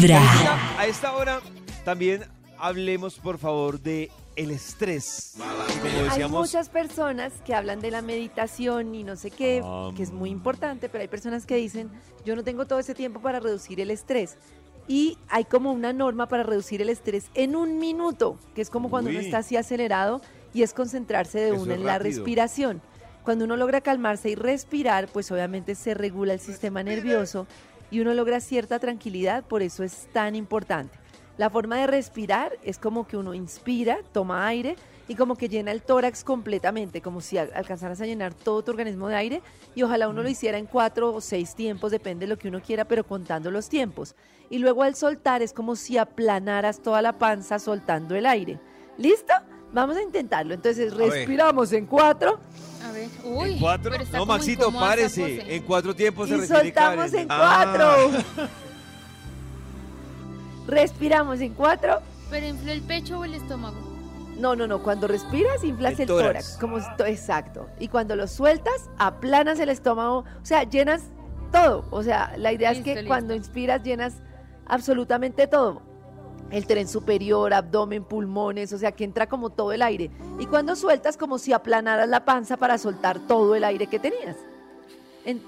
Vibra. A esta hora también hablemos, por favor, de el estrés. Hay muchas personas que hablan de la meditación y no sé qué, Ah, que es muy importante, pero hay personas que dicen, yo no tengo todo ese tiempo para reducir el estrés. Y hay como una norma para reducir el estrés en un minuto, que es como cuando uno está así acelerado y es concentrarse de es en la respiración. Cuando uno logra calmarse y respirar, pues obviamente se regula el sistema nervioso y uno logra cierta tranquilidad, por eso es tan importante. La forma de respirar es como que uno inspira, toma aire y como que llena el tórax completamente, como si al- alcanzaras a llenar todo tu organismo de aire y ojalá uno lo hiciera en cuatro o seis tiempos, depende de lo que uno quiera, pero contando los tiempos. Y luego al soltar es como si aplanaras toda la panza soltando el aire. ¿Listo? Vamos a intentarlo. Entonces respiramos en cuatro A ver, uy. ¿en cuatro? pero está No, Maxito, párese. En cuatro tiempos se y refiere soltamos Karen. en Ah. cuatro. Respiramos en cuatro. ¿Pero infló el pecho o el estómago? No, no, no. Cuando respiras, inflas El el, tórax. tórax. como exacto. Y cuando lo sueltas, aplanas el estómago. O sea, llenas todo. O sea, la idea es que listo. cuando inspiras, llenas absolutamente todo. El tren superior, abdomen, pulmones, o sea, que entra como todo el aire. Y cuando sueltas, como si aplanaras la panza para soltar todo el aire que tenías. En-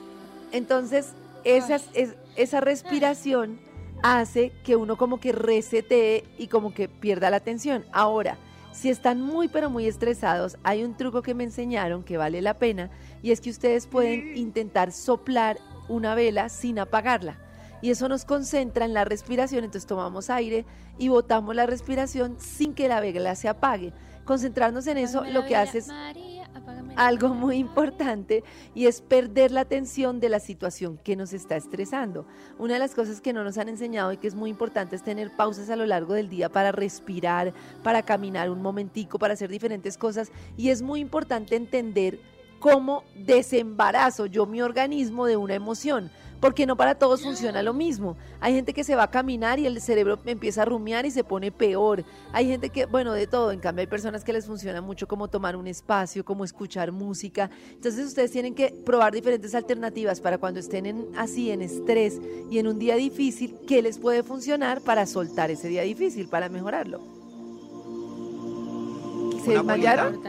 entonces, esas- es- esa respiración hace que uno como que resetee y como que pierda la atención. Ahora, si están muy pero muy estresados, hay un truco que me enseñaron que vale la pena y es que ustedes pueden intentar soplar una vela sin apagarla. Y eso nos concentra en la respiración, entonces tomamos aire y botamos la respiración sin que la vela se apague. Concentrarnos en eso lo que hace es algo muy importante y es perder la atención de la situación que nos está estresando. Una de las cosas que no nos han enseñado y que es muy importante es tener pausas a lo largo del día para respirar, para caminar un momentico, para hacer diferentes cosas y es muy importante entender cómo desembarazo yo mi organismo de una emoción, porque no para todos funciona lo mismo. Hay gente que se va a caminar y el cerebro empieza a rumiar y se pone peor. Hay gente que, bueno, de todo, en cambio hay personas que les funciona mucho como tomar un espacio, como escuchar música. Entonces ustedes tienen que probar diferentes alternativas para cuando estén en, así en estrés y en un día difícil, qué les puede funcionar para soltar ese día difícil, para mejorarlo. ¿Se desmayaron?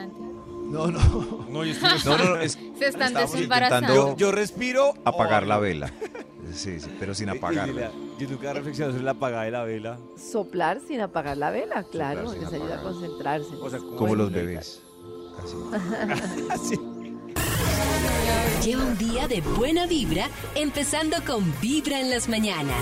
No, no. No, yo, estoy No, no, no, es Se están desembarazando. yo, yo respiro. apagar oh, la vela. Sí, sí, pero sin apagarla. yo nunca he reflexionado sobre la apagada de la vela. Soplar sin apagar la vela, claro, les ayuda a concentrarse. O sea, Como los bebés. Así. Así. Lleva un día de buena vibra, empezando con Vibra en las mañanas.